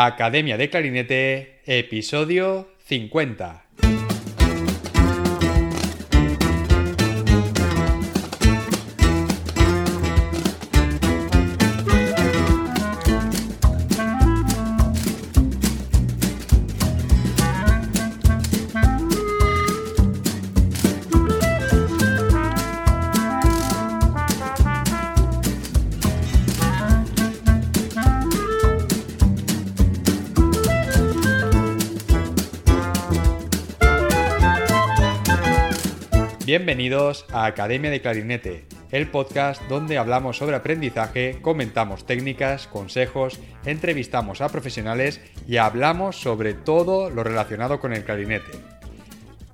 Academia de Clarinete, episodio 50. Bienvenidos a Academia de Clarinete, el podcast donde hablamos sobre aprendizaje, comentamos técnicas, consejos, entrevistamos a profesionales y hablamos sobre todo lo relacionado con el clarinete.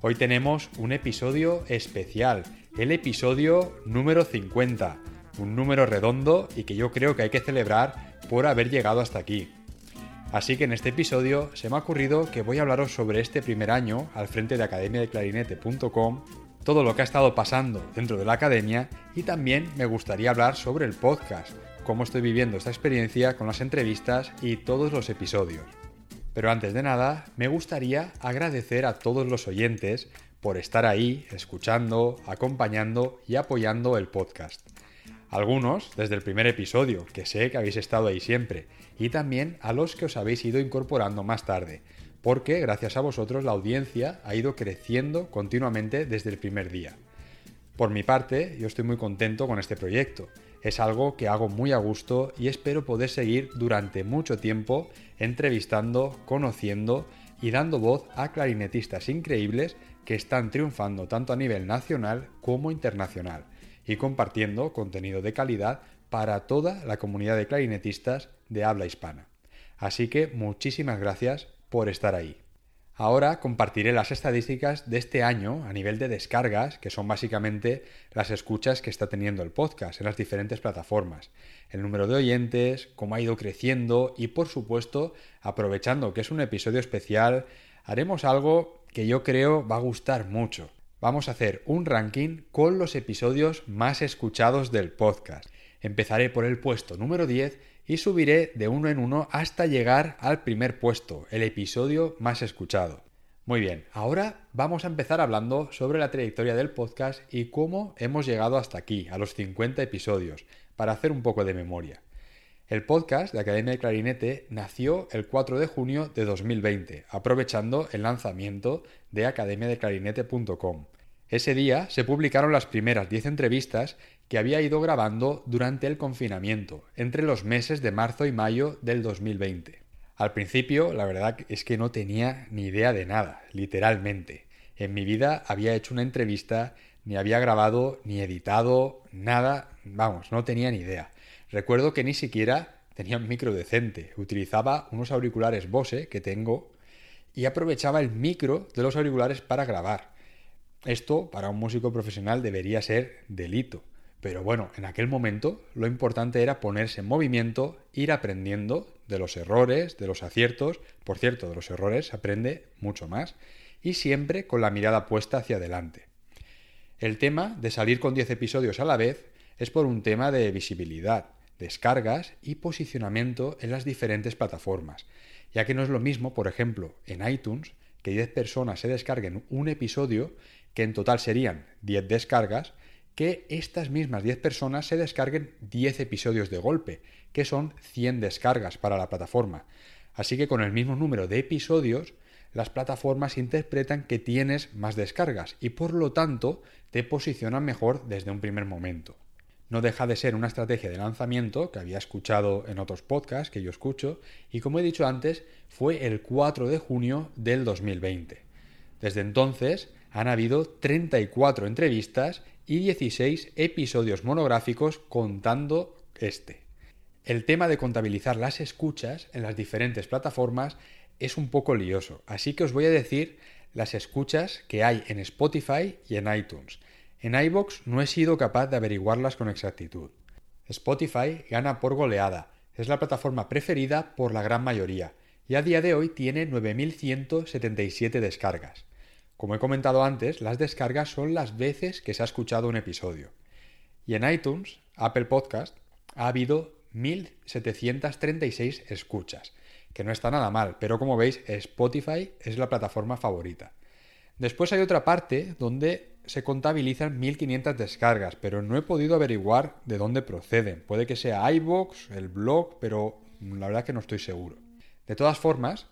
Hoy tenemos un episodio especial, el episodio número 50, un número redondo y que yo creo que hay que celebrar por haber llegado hasta aquí. Así que en este episodio se me ha ocurrido que voy a hablaros sobre este primer año al frente de academiadeclarinete.com todo lo que ha estado pasando dentro de la academia y también me gustaría hablar sobre el podcast, cómo estoy viviendo esta experiencia con las entrevistas y todos los episodios. Pero antes de nada, me gustaría agradecer a todos los oyentes por estar ahí, escuchando, acompañando y apoyando el podcast. Algunos desde el primer episodio, que sé que habéis estado ahí siempre, y también a los que os habéis ido incorporando más tarde porque gracias a vosotros la audiencia ha ido creciendo continuamente desde el primer día. Por mi parte, yo estoy muy contento con este proyecto. Es algo que hago muy a gusto y espero poder seguir durante mucho tiempo entrevistando, conociendo y dando voz a clarinetistas increíbles que están triunfando tanto a nivel nacional como internacional y compartiendo contenido de calidad para toda la comunidad de clarinetistas de habla hispana. Así que muchísimas gracias por estar ahí. Ahora compartiré las estadísticas de este año a nivel de descargas, que son básicamente las escuchas que está teniendo el podcast en las diferentes plataformas, el número de oyentes, cómo ha ido creciendo y por supuesto, aprovechando que es un episodio especial, haremos algo que yo creo va a gustar mucho. Vamos a hacer un ranking con los episodios más escuchados del podcast. Empezaré por el puesto número 10 y subiré de uno en uno hasta llegar al primer puesto, el episodio más escuchado. Muy bien, ahora vamos a empezar hablando sobre la trayectoria del podcast y cómo hemos llegado hasta aquí, a los 50 episodios, para hacer un poco de memoria. El podcast de Academia de Clarinete nació el 4 de junio de 2020, aprovechando el lanzamiento de academiadeclarinete.com. Ese día se publicaron las primeras 10 entrevistas que había ido grabando durante el confinamiento, entre los meses de marzo y mayo del 2020. Al principio, la verdad es que no tenía ni idea de nada, literalmente. En mi vida había hecho una entrevista, ni había grabado, ni editado, nada, vamos, no tenía ni idea. Recuerdo que ni siquiera tenía un micro decente, utilizaba unos auriculares Bose que tengo y aprovechaba el micro de los auriculares para grabar. Esto, para un músico profesional, debería ser delito. Pero bueno, en aquel momento lo importante era ponerse en movimiento, ir aprendiendo de los errores, de los aciertos. Por cierto, de los errores aprende mucho más. Y siempre con la mirada puesta hacia adelante. El tema de salir con 10 episodios a la vez es por un tema de visibilidad, descargas y posicionamiento en las diferentes plataformas, ya que no es lo mismo, por ejemplo, en iTunes, que 10 personas se descarguen un episodio, que en total serían 10 descargas, que estas mismas 10 personas se descarguen 10 episodios de golpe, que son 100 descargas para la plataforma. Así que con el mismo número de episodios, las plataformas interpretan que tienes más descargas y por lo tanto te posicionan mejor desde un primer momento. No deja de ser una estrategia de lanzamiento que había escuchado en otros podcasts que yo escucho y como he dicho antes fue el 4 de junio del 2020. Desde entonces han habido 34 entrevistas y 16 episodios monográficos contando este. El tema de contabilizar las escuchas en las diferentes plataformas es un poco lioso, así que os voy a decir las escuchas que hay en Spotify y en iTunes. En iBox no he sido capaz de averiguarlas con exactitud. Spotify gana por goleada, es la plataforma preferida por la gran mayoría, y a día de hoy tiene 9.177 descargas. Como he comentado antes, las descargas son las veces que se ha escuchado un episodio. Y en iTunes, Apple Podcast, ha habido 1.736 escuchas, que no está nada mal, pero como veis, Spotify es la plataforma favorita. Después hay otra parte donde se contabilizan 1500 descargas, pero no he podido averiguar de dónde proceden. Puede que sea iBox, el blog, pero la verdad que no estoy seguro. De todas formas,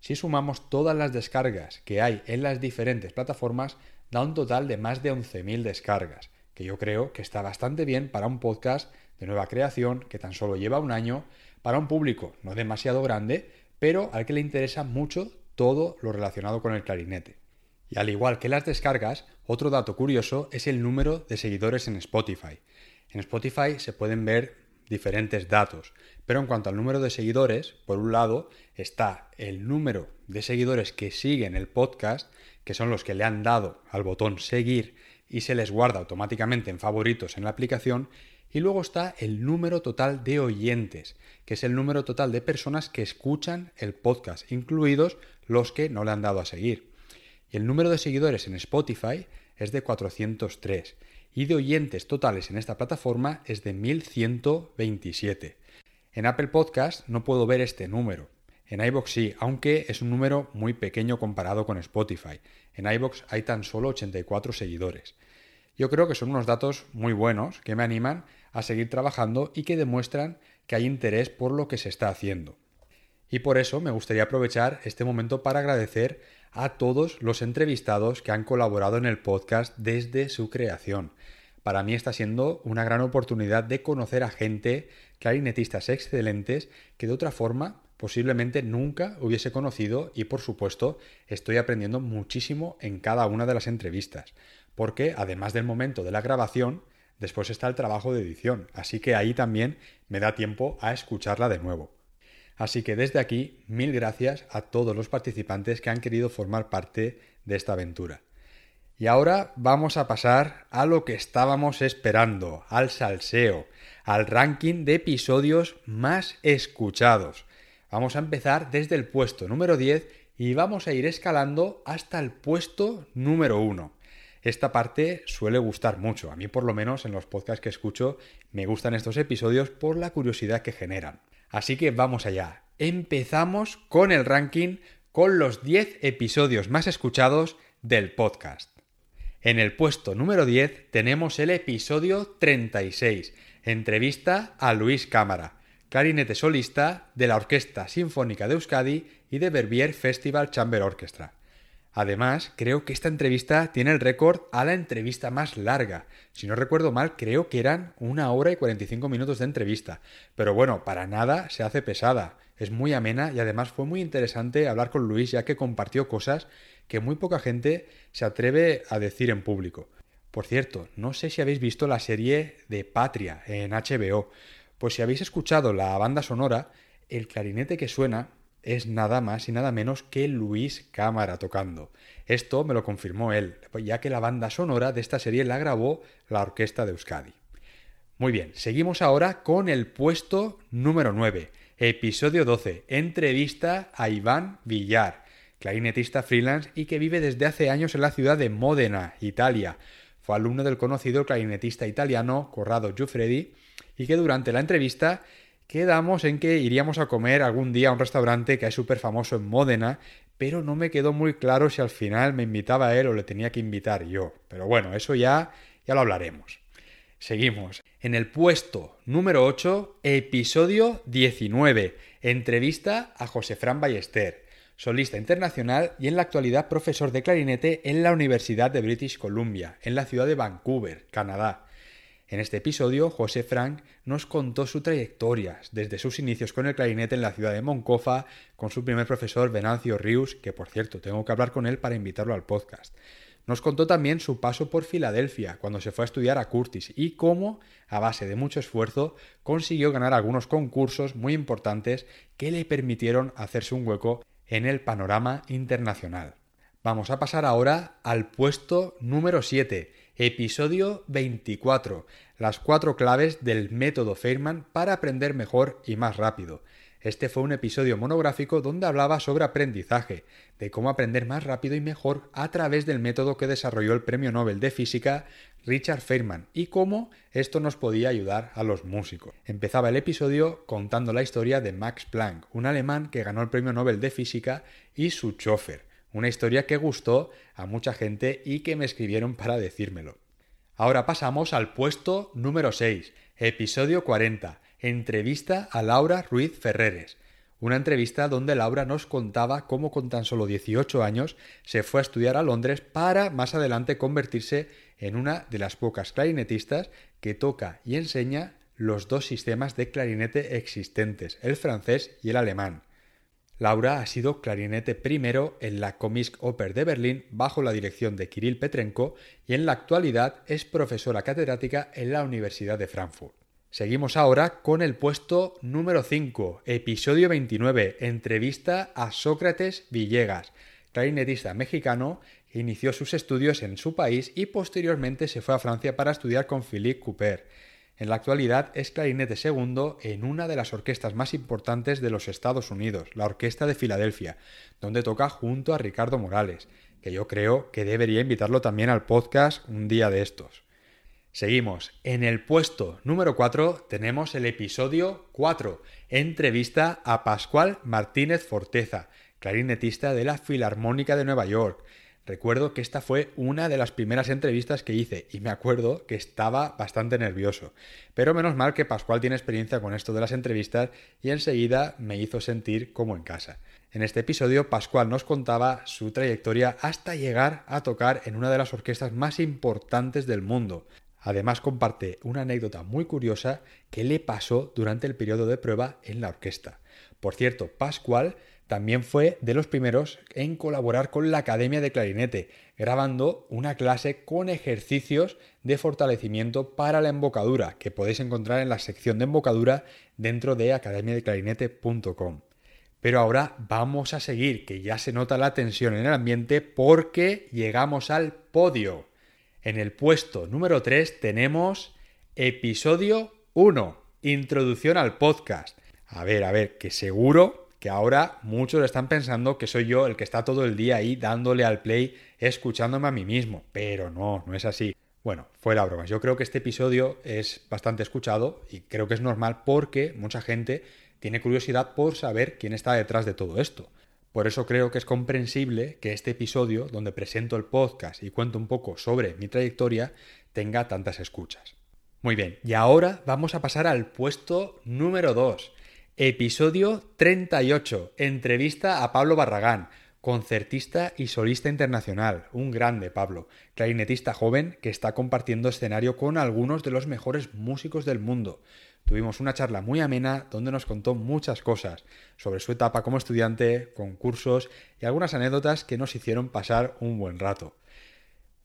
si sumamos todas las descargas que hay en las diferentes plataformas, da un total de más de 11.000 descargas, que yo creo que está bastante bien para un podcast de nueva creación que tan solo lleva un año, para un público no demasiado grande, pero al que le interesa mucho todo lo relacionado con el clarinete. Y al igual que las descargas, otro dato curioso es el número de seguidores en Spotify. En Spotify se pueden ver diferentes datos, pero en cuanto al número de seguidores, por un lado está el número de seguidores que siguen el podcast, que son los que le han dado al botón seguir y se les guarda automáticamente en favoritos en la aplicación, y luego está el número total de oyentes, que es el número total de personas que escuchan el podcast, incluidos los que no le han dado a seguir. Y el número de seguidores en Spotify es de 403 y de oyentes totales en esta plataforma es de 1127. En Apple Podcast no puedo ver este número. En iBox sí, aunque es un número muy pequeño comparado con Spotify. En iBox hay tan solo 84 seguidores. Yo creo que son unos datos muy buenos que me animan a seguir trabajando y que demuestran que hay interés por lo que se está haciendo. Y por eso me gustaría aprovechar este momento para agradecer a todos los entrevistados que han colaborado en el podcast desde su creación. Para mí está siendo una gran oportunidad de conocer a gente, clarinetistas excelentes, que de otra forma posiblemente nunca hubiese conocido y por supuesto estoy aprendiendo muchísimo en cada una de las entrevistas, porque además del momento de la grabación, después está el trabajo de edición, así que ahí también me da tiempo a escucharla de nuevo. Así que desde aquí, mil gracias a todos los participantes que han querido formar parte de esta aventura. Y ahora vamos a pasar a lo que estábamos esperando, al salseo, al ranking de episodios más escuchados. Vamos a empezar desde el puesto número 10 y vamos a ir escalando hasta el puesto número 1. Esta parte suele gustar mucho. A mí por lo menos en los podcasts que escucho me gustan estos episodios por la curiosidad que generan. Así que vamos allá. Empezamos con el ranking con los 10 episodios más escuchados del podcast. En el puesto número 10 tenemos el episodio 36, entrevista a Luis Cámara, clarinete solista de la Orquesta Sinfónica de Euskadi y de Verbier Festival Chamber Orchestra. Además, creo que esta entrevista tiene el récord a la entrevista más larga. Si no recuerdo mal, creo que eran una hora y 45 minutos de entrevista. Pero bueno, para nada se hace pesada. Es muy amena y además fue muy interesante hablar con Luis ya que compartió cosas que muy poca gente se atreve a decir en público. Por cierto, no sé si habéis visto la serie de Patria en HBO. Pues si habéis escuchado la banda sonora, el clarinete que suena es nada más y nada menos que Luis Cámara tocando. Esto me lo confirmó él, ya que la banda sonora de esta serie la grabó la Orquesta de Euskadi. Muy bien, seguimos ahora con el puesto número 9, episodio 12, entrevista a Iván Villar, clarinetista freelance y que vive desde hace años en la ciudad de Módena, Italia. Fue alumno del conocido clarinetista italiano Corrado Giuffredi y que durante la entrevista quedamos en que iríamos a comer algún día a un restaurante que es súper famoso en Módena, pero no me quedó muy claro si al final me invitaba él o le tenía que invitar yo. Pero bueno, eso ya, ya lo hablaremos. Seguimos. En el puesto número 8, episodio 19, entrevista a José Fran Ballester, solista internacional y en la actualidad profesor de clarinete en la Universidad de British Columbia, en la ciudad de Vancouver, Canadá. En este episodio, José Frank nos contó su trayectoria, desde sus inicios con el clarinete en la ciudad de Moncofa, con su primer profesor Venancio Rius, que por cierto tengo que hablar con él para invitarlo al podcast. Nos contó también su paso por Filadelfia, cuando se fue a estudiar a Curtis, y cómo, a base de mucho esfuerzo, consiguió ganar algunos concursos muy importantes que le permitieron hacerse un hueco en el panorama internacional. Vamos a pasar ahora al puesto número 7, Episodio 24. Las cuatro claves del método Feynman para aprender mejor y más rápido. Este fue un episodio monográfico donde hablaba sobre aprendizaje, de cómo aprender más rápido y mejor a través del método que desarrolló el Premio Nobel de Física Richard Feynman y cómo esto nos podía ayudar a los músicos. Empezaba el episodio contando la historia de Max Planck, un alemán que ganó el Premio Nobel de Física y su chofer, una historia que gustó a mucha gente y que me escribieron para decírmelo. Ahora pasamos al puesto número 6, episodio 40, entrevista a Laura Ruiz Ferreres. Una entrevista donde Laura nos contaba cómo con tan solo 18 años se fue a estudiar a Londres para más adelante convertirse en una de las pocas clarinetistas que toca y enseña los dos sistemas de clarinete existentes, el francés y el alemán. Laura ha sido clarinete primero en la Oper de Berlín bajo la dirección de Kirill Petrenko y en la actualidad es profesora catedrática en la Universidad de Frankfurt. Seguimos ahora con el puesto número 5, episodio 29, entrevista a Sócrates Villegas, clarinetista mexicano, inició sus estudios en su país y posteriormente se fue a Francia para estudiar con Philippe Couper. En la actualidad es clarinete segundo en una de las orquestas más importantes de los Estados Unidos, la Orquesta de Filadelfia, donde toca junto a Ricardo Morales, que yo creo que debería invitarlo también al podcast un día de estos. Seguimos. En el puesto número 4 tenemos el episodio 4, entrevista a Pascual Martínez Forteza, clarinetista de la Filarmónica de Nueva York, Recuerdo que esta fue una de las primeras entrevistas que hice y me acuerdo que estaba bastante nervioso. Pero menos mal que Pascual tiene experiencia con esto de las entrevistas y enseguida me hizo sentir como en casa. En este episodio Pascual nos contaba su trayectoria hasta llegar a tocar en una de las orquestas más importantes del mundo. Además comparte una anécdota muy curiosa que le pasó durante el periodo de prueba en la orquesta. Por cierto, Pascual también fue de los primeros en colaborar con la Academia de Clarinete, grabando una clase con ejercicios de fortalecimiento para la embocadura, que podéis encontrar en la sección de embocadura dentro de academiadeclarinete.com. Pero ahora vamos a seguir, que ya se nota la tensión en el ambiente porque llegamos al podio. En el puesto número 3 tenemos episodio 1, introducción al podcast. A ver, a ver, que seguro que ahora muchos están pensando que soy yo el que está todo el día ahí dándole al play, escuchándome a mí mismo, pero no, no es así. Bueno, fuera bromas, yo creo que este episodio es bastante escuchado y creo que es normal porque mucha gente tiene curiosidad por saber quién está detrás de todo esto. Por eso creo que es comprensible que este episodio, donde presento el podcast y cuento un poco sobre mi trayectoria, tenga tantas escuchas. Muy bien, y ahora vamos a pasar al puesto número 2. Episodio 38. Entrevista a Pablo Barragán, concertista y solista internacional. Un grande, Pablo. Clarinetista joven que está compartiendo escenario con algunos de los mejores músicos del mundo. Tuvimos una charla muy amena donde nos contó muchas cosas sobre su etapa como estudiante, concursos y algunas anécdotas que nos hicieron pasar un buen rato.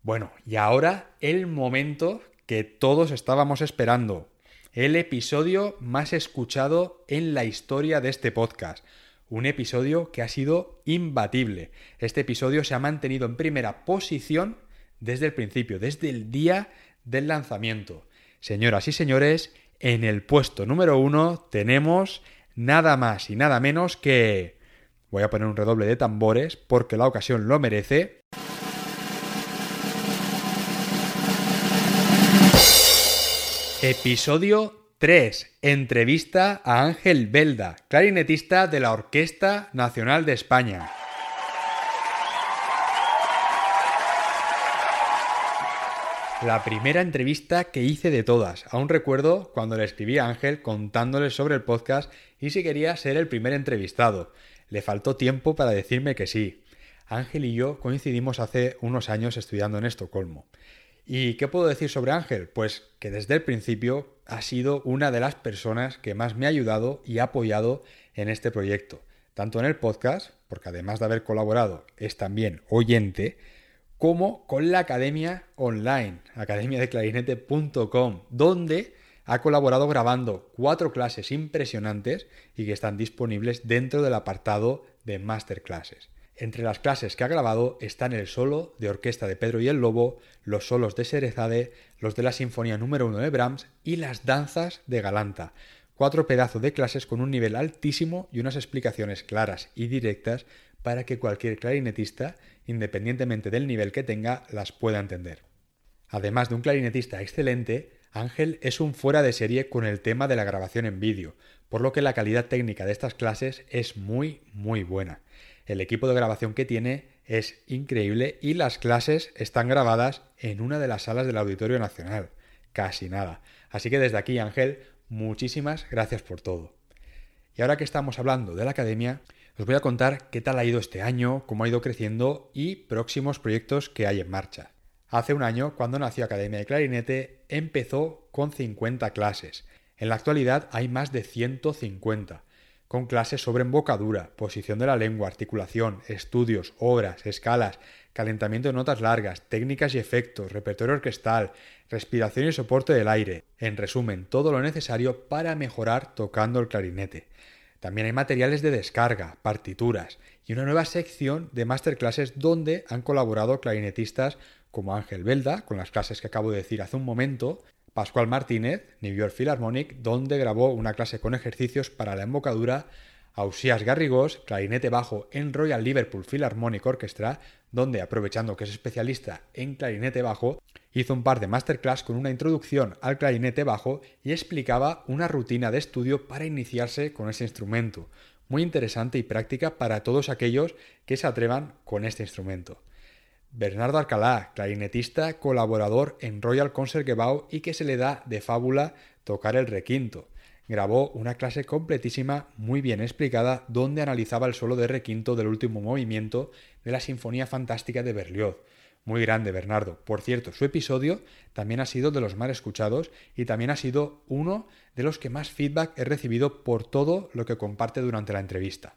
Bueno, y ahora el momento que todos estábamos esperando el episodio más escuchado en la historia de este podcast. Un episodio que ha sido imbatible. Este episodio se ha mantenido en primera posición desde el principio, desde el día del lanzamiento. Señoras y señores, en el puesto número uno tenemos nada más y nada menos que... Voy a poner un redoble de tambores porque la ocasión lo merece. Episodio 3. Entrevista a Ángel Belda, clarinetista de la Orquesta Nacional de España. La primera entrevista que hice de todas. Aún recuerdo cuando le escribí a Ángel contándole sobre el podcast y si quería ser el primer entrevistado. Le faltó tiempo para decirme que sí. Ángel y yo coincidimos hace unos años estudiando en Estocolmo. ¿Y qué puedo decir sobre Ángel? Pues que desde el principio ha sido una de las personas que más me ha ayudado y ha apoyado en este proyecto, tanto en el podcast, porque además de haber colaborado es también oyente, como con la academia online, academiadeclarinete.com, donde ha colaborado grabando cuatro clases impresionantes y que están disponibles dentro del apartado de masterclasses. Entre las clases que ha grabado están el solo de orquesta de Pedro y el Lobo, los solos de Serezade, los de la Sinfonía número 1 de Brahms y las danzas de Galanta. cuatro pedazos de clases con un nivel altísimo y unas explicaciones claras y directas para que cualquier clarinetista, independientemente del nivel que tenga, las pueda entender. Además de un clarinetista excelente, Ángel es un fuera de serie con el tema de la grabación en vídeo, por lo que la calidad técnica de estas clases es muy, muy buena. El equipo de grabación que tiene es increíble y las clases están grabadas en una de las salas del Auditorio Nacional. Casi nada. Así que desde aquí, Ángel, muchísimas gracias por todo. Y ahora que estamos hablando de la academia, os voy a contar qué tal ha ido este año, cómo ha ido creciendo y próximos proyectos que hay en marcha. Hace un año, cuando nació Academia de Clarinete, empezó con 50 clases. En la actualidad hay más de 150, con clases sobre embocadura, posición de la lengua, articulación, estudios, obras, escalas, calentamiento de notas largas, técnicas y efectos, repertorio orquestal, respiración y soporte del aire. En resumen, todo lo necesario para mejorar tocando el clarinete. También hay materiales de descarga, partituras y una nueva sección de masterclasses donde han colaborado clarinetistas como Ángel Belda, con las clases que acabo de decir hace un momento, Pascual Martínez, New York Philharmonic, donde grabó una clase con ejercicios para la embocadura, Ausías Garrigós, clarinete bajo en Royal Liverpool Philharmonic Orchestra, donde, aprovechando que es especialista en clarinete bajo, hizo un par de masterclass con una introducción al clarinete bajo y explicaba una rutina de estudio para iniciarse con ese instrumento, muy interesante y práctica para todos aquellos que se atrevan con este instrumento. Bernardo Alcalá, clarinetista, colaborador en Royal Concert Gebau y que se le da de fábula tocar el requinto. Grabó una clase completísima, muy bien explicada, donde analizaba el solo de requinto del último movimiento de la Sinfonía Fantástica de Berlioz. Muy grande, Bernardo. Por cierto, su episodio también ha sido de los más escuchados y también ha sido uno de los que más feedback he recibido por todo lo que comparte durante la entrevista.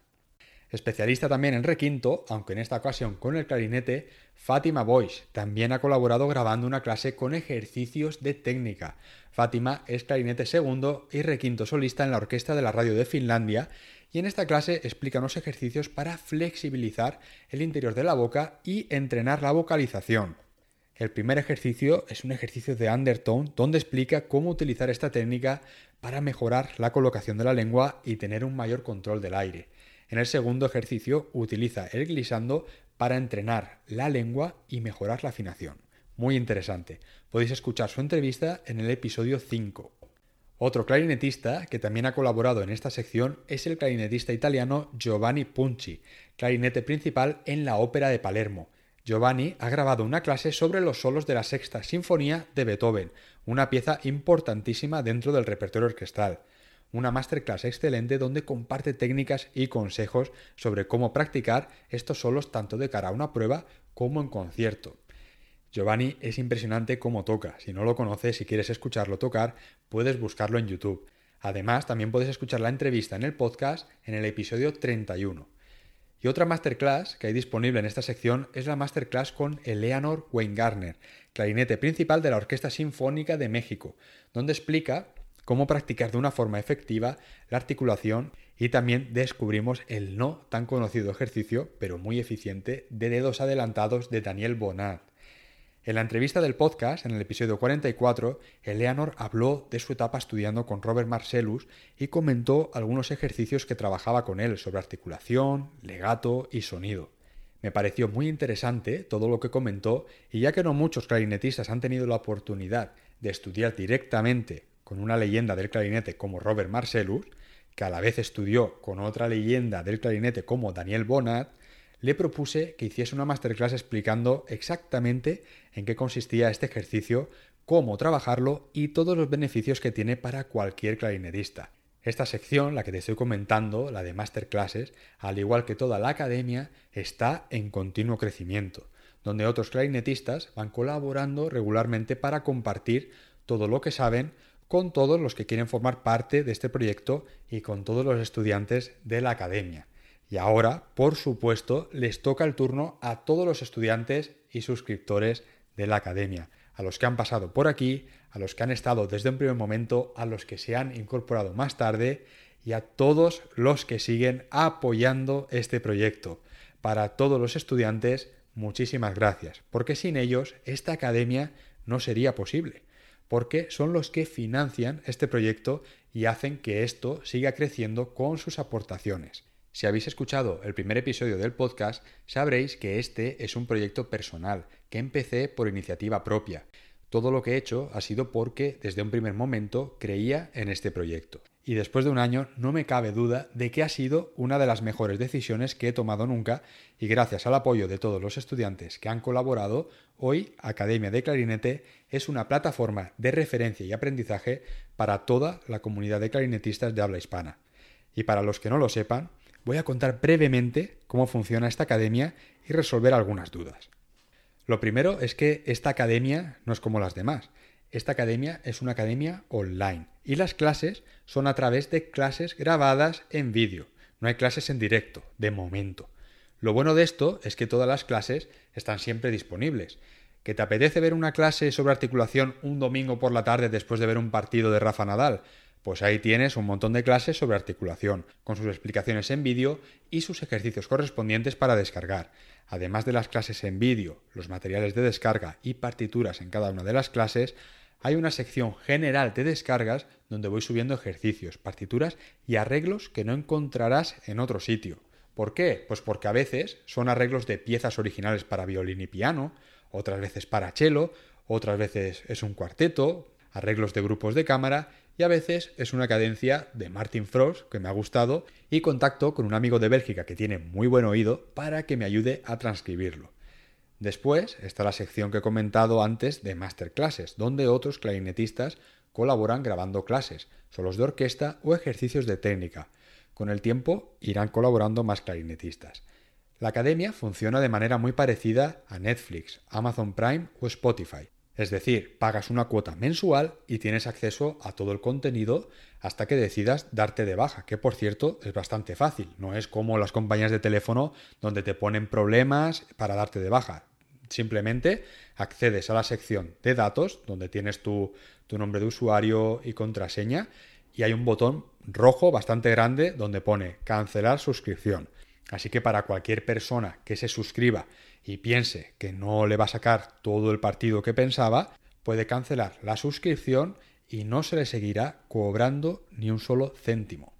Especialista también en requinto, aunque en esta ocasión con el clarinete, Fátima Boyce también ha colaborado grabando una clase con ejercicios de técnica. Fátima es clarinete segundo y requinto solista en la Orquesta de la Radio de Finlandia y en esta clase explica unos ejercicios para flexibilizar el interior de la boca y entrenar la vocalización. El primer ejercicio es un ejercicio de undertone donde explica cómo utilizar esta técnica para mejorar la colocación de la lengua y tener un mayor control del aire. En el segundo ejercicio utiliza el glissando para entrenar la lengua y mejorar la afinación. Muy interesante. Podéis escuchar su entrevista en el episodio 5. Otro clarinetista que también ha colaborado en esta sección es el clarinetista italiano Giovanni Punci, clarinete principal en la Ópera de Palermo. Giovanni ha grabado una clase sobre los solos de la Sexta Sinfonía de Beethoven, una pieza importantísima dentro del repertorio orquestal una masterclass excelente donde comparte técnicas y consejos sobre cómo practicar estos solos tanto de cara a una prueba como en concierto. Giovanni es impresionante cómo toca. Si no lo conoces y quieres escucharlo tocar, puedes buscarlo en YouTube. Además, también puedes escuchar la entrevista en el podcast en el episodio 31. Y otra masterclass que hay disponible en esta sección es la masterclass con Eleanor Weingartner, clarinete principal de la Orquesta Sinfónica de México, donde explica cómo practicar de una forma efectiva la articulación y también descubrimos el no tan conocido ejercicio, pero muy eficiente, de dedos adelantados de Daniel Bonat. En la entrevista del podcast, en el episodio 44, Eleanor habló de su etapa estudiando con Robert Marcellus y comentó algunos ejercicios que trabajaba con él sobre articulación, legato y sonido. Me pareció muy interesante todo lo que comentó y ya que no muchos clarinetistas han tenido la oportunidad de estudiar directamente con una leyenda del clarinete como Robert Marcellus, que a la vez estudió con otra leyenda del clarinete como Daniel Bonat, le propuse que hiciese una masterclass explicando exactamente en qué consistía este ejercicio, cómo trabajarlo y todos los beneficios que tiene para cualquier clarinetista. Esta sección, la que te estoy comentando, la de masterclasses, al igual que toda la academia, está en continuo crecimiento, donde otros clarinetistas van colaborando regularmente para compartir todo lo que saben con todos los que quieren formar parte de este proyecto y con todos los estudiantes de la academia. Y ahora, por supuesto, les toca el turno a todos los estudiantes y suscriptores de la academia, a los que han pasado por aquí, a los que han estado desde un primer momento, a los que se han incorporado más tarde y a todos los que siguen apoyando este proyecto. Para todos los estudiantes, muchísimas gracias, porque sin ellos esta academia no sería posible porque son los que financian este proyecto y hacen que esto siga creciendo con sus aportaciones. Si habéis escuchado el primer episodio del podcast, sabréis que este es un proyecto personal, que empecé por iniciativa propia. Todo lo que he hecho ha sido porque desde un primer momento creía en este proyecto. Y después de un año no me cabe duda de que ha sido una de las mejores decisiones que he tomado nunca y gracias al apoyo de todos los estudiantes que han colaborado, hoy Academia de Clarinete es una plataforma de referencia y aprendizaje para toda la comunidad de clarinetistas de habla hispana. Y para los que no lo sepan, voy a contar brevemente cómo funciona esta academia y resolver algunas dudas. Lo primero es que esta academia no es como las demás. Esta academia es una academia online y las clases son a través de clases grabadas en vídeo. No hay clases en directo, de momento. Lo bueno de esto es que todas las clases están siempre disponibles. ¿Que te apetece ver una clase sobre articulación un domingo por la tarde después de ver un partido de Rafa Nadal? Pues ahí tienes un montón de clases sobre articulación, con sus explicaciones en vídeo y sus ejercicios correspondientes para descargar. Además de las clases en vídeo, los materiales de descarga y partituras en cada una de las clases, hay una sección general de descargas donde voy subiendo ejercicios, partituras y arreglos que no encontrarás en otro sitio. ¿Por qué? Pues porque a veces son arreglos de piezas originales para violín y piano, otras veces para cello, otras veces es un cuarteto, arreglos de grupos de cámara y a veces es una cadencia de Martin Frost que me ha gustado y contacto con un amigo de Bélgica que tiene muy buen oído para que me ayude a transcribirlo. Después está la sección que he comentado antes de masterclasses, donde otros clarinetistas colaboran grabando clases, solos de orquesta o ejercicios de técnica. Con el tiempo irán colaborando más clarinetistas. La academia funciona de manera muy parecida a Netflix, Amazon Prime o Spotify. Es decir, pagas una cuota mensual y tienes acceso a todo el contenido hasta que decidas darte de baja, que por cierto es bastante fácil, no es como las compañías de teléfono donde te ponen problemas para darte de baja. Simplemente accedes a la sección de datos, donde tienes tu, tu nombre de usuario y contraseña, y hay un botón rojo bastante grande donde pone cancelar suscripción. Así que para cualquier persona que se suscriba y piense que no le va a sacar todo el partido que pensaba, puede cancelar la suscripción y no se le seguirá cobrando ni un solo céntimo.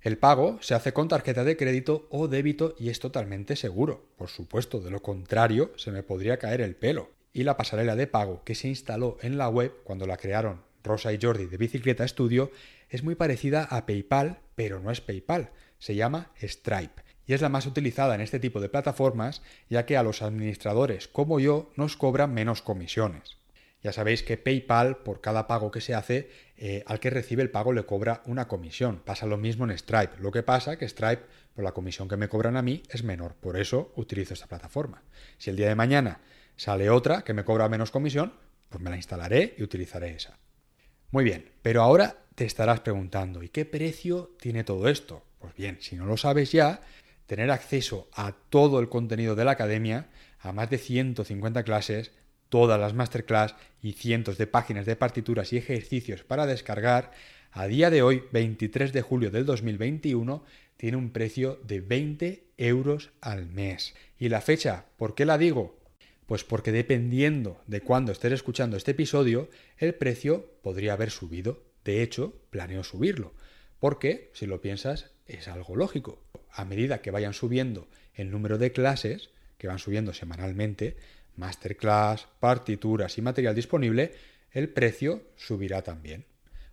El pago se hace con tarjeta de crédito o débito y es totalmente seguro. Por supuesto, de lo contrario se me podría caer el pelo. Y la pasarela de pago que se instaló en la web cuando la crearon Rosa y Jordi de Bicicleta Studio es muy parecida a PayPal, pero no es PayPal, se llama Stripe y es la más utilizada en este tipo de plataformas ya que a los administradores como yo nos cobran menos comisiones. Ya sabéis que PayPal, por cada pago que se hace, eh, al que recibe el pago le cobra una comisión. Pasa lo mismo en Stripe. Lo que pasa que Stripe, por la comisión que me cobran a mí, es menor. Por eso utilizo esta plataforma. Si el día de mañana sale otra que me cobra menos comisión, pues me la instalaré y utilizaré esa. Muy bien, pero ahora te estarás preguntando, ¿y qué precio tiene todo esto? Pues bien, si no lo sabes ya, tener acceso a todo el contenido de la academia, a más de 150 clases, todas las masterclass y cientos de páginas de partituras y ejercicios para descargar, a día de hoy, 23 de julio del 2021, tiene un precio de 20 euros al mes. ¿Y la fecha? ¿Por qué la digo? Pues porque dependiendo de cuándo estés escuchando este episodio, el precio podría haber subido. De hecho, planeo subirlo. Porque, si lo piensas, es algo lógico. A medida que vayan subiendo el número de clases, que van subiendo semanalmente, masterclass, partituras y material disponible, el precio subirá también.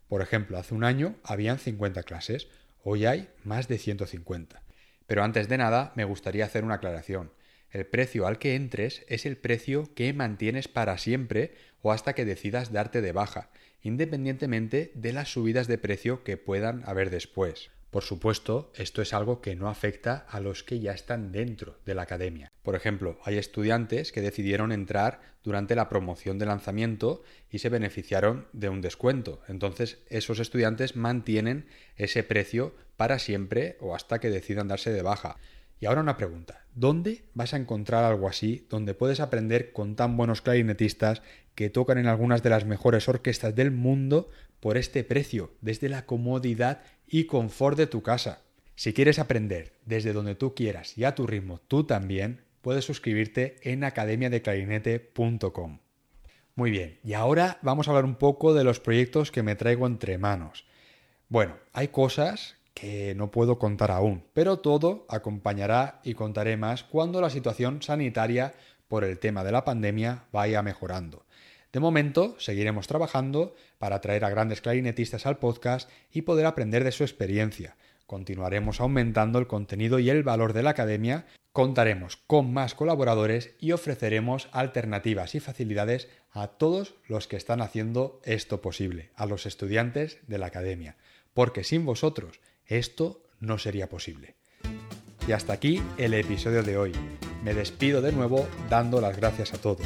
Por ejemplo, hace un año habían 50 clases, hoy hay más de 150. Pero antes de nada, me gustaría hacer una aclaración. El precio al que entres es el precio que mantienes para siempre o hasta que decidas darte de baja, independientemente de las subidas de precio que puedan haber después. Por supuesto, esto es algo que no afecta a los que ya están dentro de la academia. Por ejemplo, hay estudiantes que decidieron entrar durante la promoción de lanzamiento y se beneficiaron de un descuento. Entonces, esos estudiantes mantienen ese precio para siempre o hasta que decidan darse de baja. Y ahora una pregunta, ¿dónde vas a encontrar algo así donde puedes aprender con tan buenos clarinetistas que tocan en algunas de las mejores orquestas del mundo por este precio, desde la comodidad y confort de tu casa? Si quieres aprender desde donde tú quieras y a tu ritmo tú también, puedes suscribirte en academiadeclarinete.com. Muy bien, y ahora vamos a hablar un poco de los proyectos que me traigo entre manos. Bueno, hay cosas que no puedo contar aún, pero todo acompañará y contaré más cuando la situación sanitaria por el tema de la pandemia vaya mejorando. De momento, seguiremos trabajando para traer a grandes clarinetistas al podcast y poder aprender de su experiencia. Continuaremos aumentando el contenido y el valor de la academia, contaremos con más colaboradores y ofreceremos alternativas y facilidades a todos los que están haciendo esto posible, a los estudiantes de la academia, porque sin vosotros esto no sería posible. Y hasta aquí el episodio de hoy. Me despido de nuevo dando las gracias a todos.